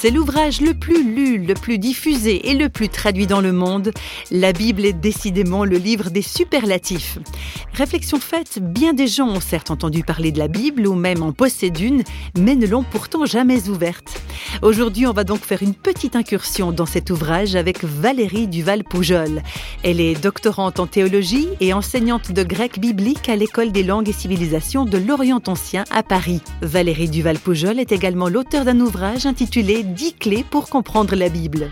C'est l'ouvrage le plus lu, le plus diffusé et le plus traduit dans le monde. La Bible est décidément le livre des superlatifs. Réflexion faite, bien des gens ont certes entendu parler de la Bible ou même en possèdent une, mais ne l'ont pourtant jamais ouverte. Aujourd'hui, on va donc faire une petite incursion dans cet ouvrage avec Valérie Duval-Poujol. Elle est doctorante en théologie et enseignante de grec biblique à l'École des langues et civilisations de l'Orient ancien à Paris. Valérie Duval-Poujol est également l'auteur d'un ouvrage intitulé 10 clés pour comprendre la Bible.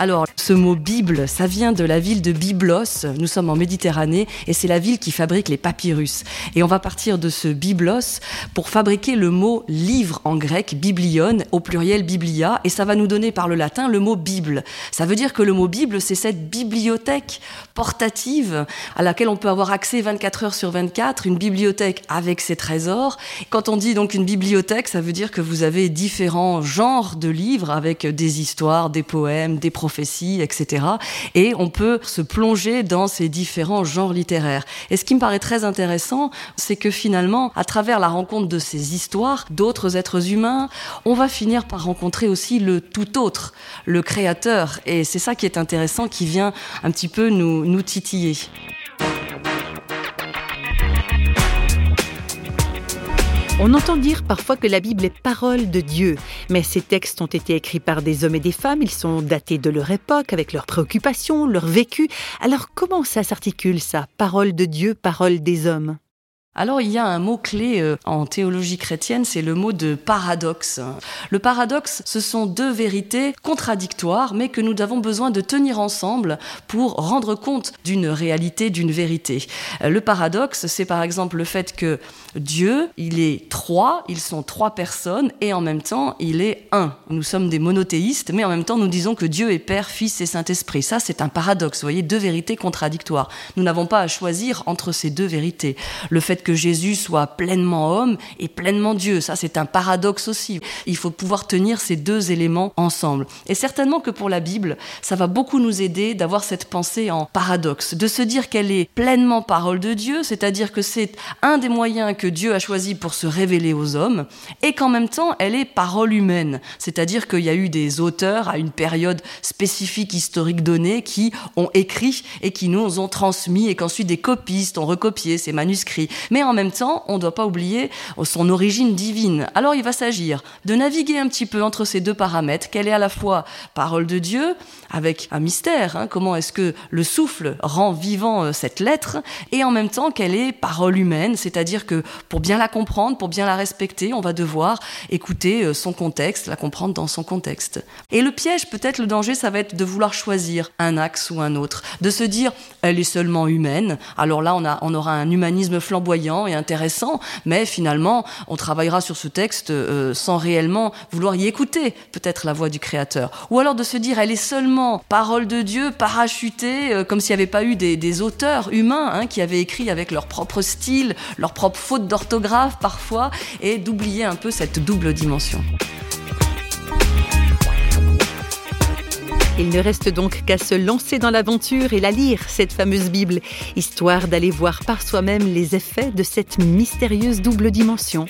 Alors, ce mot Bible, ça vient de la ville de Byblos. Nous sommes en Méditerranée et c'est la ville qui fabrique les papyrus. Et on va partir de ce Byblos pour fabriquer le mot livre en grec, biblion, au pluriel biblia, et ça va nous donner par le latin le mot Bible. Ça veut dire que le mot Bible, c'est cette bibliothèque portative à laquelle on peut avoir accès 24 heures sur 24, une bibliothèque avec ses trésors. Quand on dit donc une bibliothèque, ça veut dire que vous avez différents genres de livres avec des histoires, des poèmes, des prophéties, etc. Et on peut se plonger dans ces différents genres littéraires. Et ce qui me paraît très intéressant, c'est que finalement, à travers la rencontre de ces histoires d'autres êtres humains, on va finir par rencontrer aussi le tout autre, le créateur. Et c'est ça qui est intéressant, qui vient un petit peu nous, nous titiller. On entend dire parfois que la Bible est parole de Dieu, mais ces textes ont été écrits par des hommes et des femmes, ils sont datés de leur époque, avec leurs préoccupations, leur vécu. Alors comment ça s'articule ça Parole de Dieu, parole des hommes? Alors il y a un mot-clé euh, en théologie chrétienne, c'est le mot de paradoxe. Le paradoxe, ce sont deux vérités contradictoires, mais que nous avons besoin de tenir ensemble pour rendre compte d'une réalité, d'une vérité. Euh, le paradoxe, c'est par exemple le fait que Dieu, il est trois, ils sont trois personnes, et en même temps, il est un. Nous sommes des monothéistes, mais en même temps, nous disons que Dieu est Père, Fils et Saint-Esprit. Ça, c'est un paradoxe, vous voyez, deux vérités contradictoires. Nous n'avons pas à choisir entre ces deux vérités. Le fait Jésus soit pleinement homme et pleinement Dieu. Ça, c'est un paradoxe aussi. Il faut pouvoir tenir ces deux éléments ensemble. Et certainement que pour la Bible, ça va beaucoup nous aider d'avoir cette pensée en paradoxe, de se dire qu'elle est pleinement parole de Dieu, c'est-à-dire que c'est un des moyens que Dieu a choisi pour se révéler aux hommes, et qu'en même temps, elle est parole humaine, c'est-à-dire qu'il y a eu des auteurs à une période spécifique historique donnée qui ont écrit et qui nous ont transmis et qu'ensuite des copistes ont recopié ces manuscrits. Mais mais en même temps, on ne doit pas oublier son origine divine. Alors il va s'agir de naviguer un petit peu entre ces deux paramètres, qu'elle est à la fois parole de Dieu, avec un mystère, hein, comment est-ce que le souffle rend vivant euh, cette lettre, et en même temps qu'elle est parole humaine, c'est-à-dire que pour bien la comprendre, pour bien la respecter, on va devoir écouter euh, son contexte, la comprendre dans son contexte. Et le piège, peut-être le danger, ça va être de vouloir choisir un axe ou un autre, de se dire, elle est seulement humaine, alors là on, a, on aura un humanisme flamboyant, et intéressant, mais finalement, on travaillera sur ce texte euh, sans réellement vouloir y écouter peut-être la voix du Créateur. Ou alors de se dire, elle est seulement parole de Dieu, parachutée, euh, comme s'il n'y avait pas eu des, auteurs humains hein, qui avaient écrit avec leur propre style, leur propre faute d'orthographe parfois, et d'oublier un peu cette double dimension. Il ne reste donc qu'à se lancer dans l'aventure et la lire, cette fameuse Bible, histoire d'aller voir par soi-même les effets de cette mystérieuse double dimension.